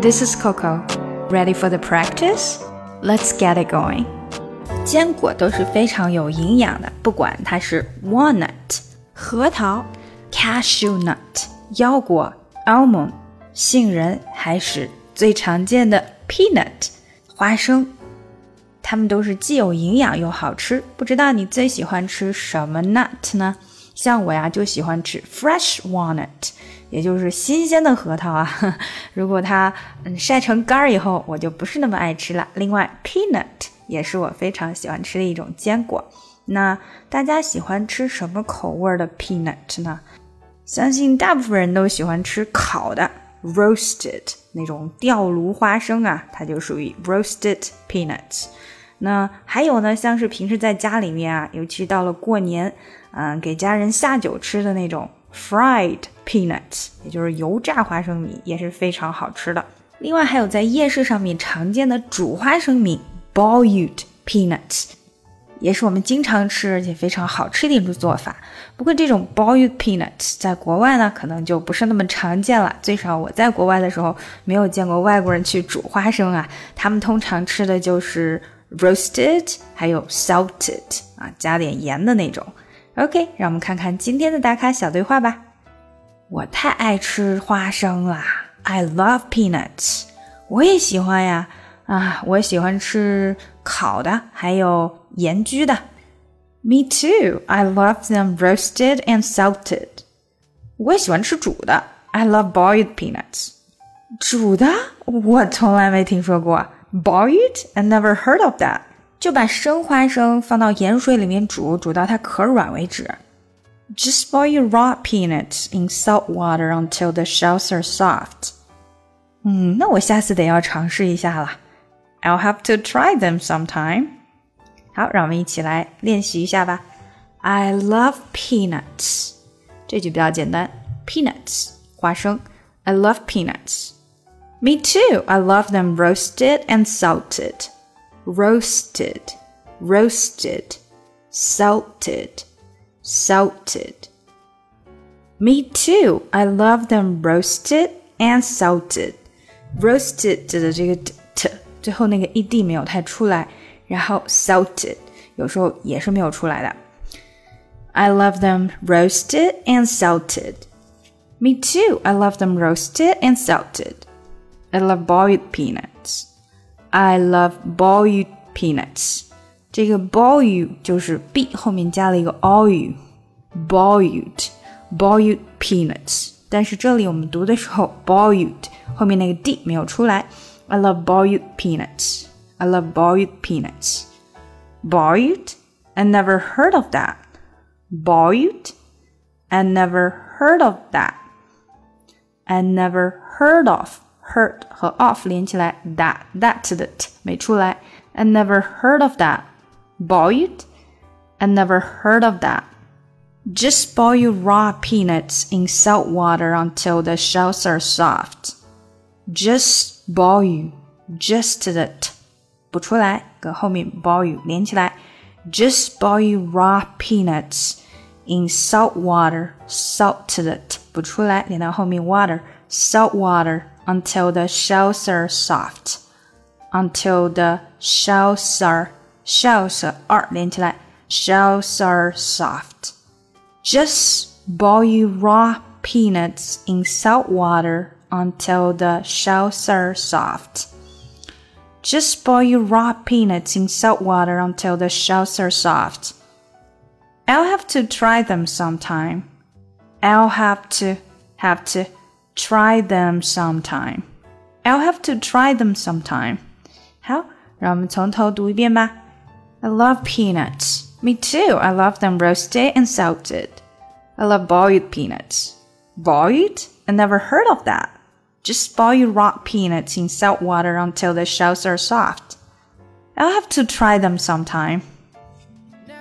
This is Coco. Ready for the practice? Let's get it going. 坚果都是非常有营养的，不管它是 walnut 核桃、cashew nut 腰果、almond 杏仁，还是最常见的 peanut 花生，它们都是既有营养又好吃。不知道你最喜欢吃什么 nut 呢？ 像我呀，就喜欢吃 fresh walnut，也就是新鲜的核桃啊。如果它嗯晒成干儿以后，我就不是那么爱吃了。另外，peanut 也是我非常喜欢吃的一种坚果。那大家喜欢吃什么口味的 peanut 呢？相信大部分人都喜欢吃烤的 roasted 那种吊炉花生啊，它就属于 roasted peanuts。那还有呢，像是平时在家里面啊，尤其到了过年，嗯，给家人下酒吃的那种 fried peanuts，也就是油炸花生米，也是非常好吃的。另外还有在夜市上面常见的煮花生米 boiled peanuts，也是我们经常吃而且非常好吃的一种做法。不过这种 boiled peanuts 在国外呢，可能就不是那么常见了。最少我在国外的时候，没有见过外国人去煮花生啊，他们通常吃的就是。roasted，还有 salted 啊，加点盐的那种。OK，让我们看看今天的打卡小对话吧。我太爱吃花生啦，I love peanuts。我也喜欢呀，啊，我喜欢吃烤的，还有盐焗的。Me too. I love them roasted and salted. 我也喜欢吃煮的，I love boiled peanuts。煮的我从来没听说过。Boiled? I never heard of that. 就把生花生放到盐水里面煮，煮到它壳软为止。Just boil raw peanuts in salt water until the shells are soft. 嗯，那我下次得要尝试一下了。I'll have to try them sometime. 好，让我们一起来练习一下吧。I love peanuts. 这句比较简单，peanuts 花生。I love peanuts. Me too. I love them roasted and salted. Roasted, roasted, salted, salted. Me too. I love them roasted and salted. Roasted 的这个 t 最后那个 ed 没有太出来，然后 salted 有时候也是没有出来的。I love them roasted and salted. Me too. I love them roasted and salted. I love boiled peanuts. I love boiled peanuts. 这个 boil 就是 b 后面加了一个 oil。boiled boiled peanuts。但是这里我们读的时候，boiled 后面那个 d 没有出来。I love boiled peanuts. I love boiled peanuts. Boiled? I never heard of that. Boiled? I never heard of that. I never heard of heard 和 of 连起来，that that 的 t 没出来。I never heard of that. Boiled? I never heard of that. Just boil raw peanuts in salt water until the shells are soft. Just boil, just 的 t 不出来，跟后面 boil 连起来。Just boil raw peanuts in salt water, salt 的 t 不出来，连到后面 water, salt water until the shells are soft. Until the shells are shells are 连起来，shells are soft. Just boil raw peanuts in salt water until the shells are soft. Just boil raw peanuts in salt water until the shells are soft. I'll have to try them sometime. I'll have to, have to try them sometime. I'll have to try them sometime. 好，让我们从头读一遍吧。I love peanuts. Me too. I love them roasted and salted. I love boiled peanuts. Boiled? I never heard of that. Just boil raw peanuts in salt water until the shells are soft. I'll have to try them sometime.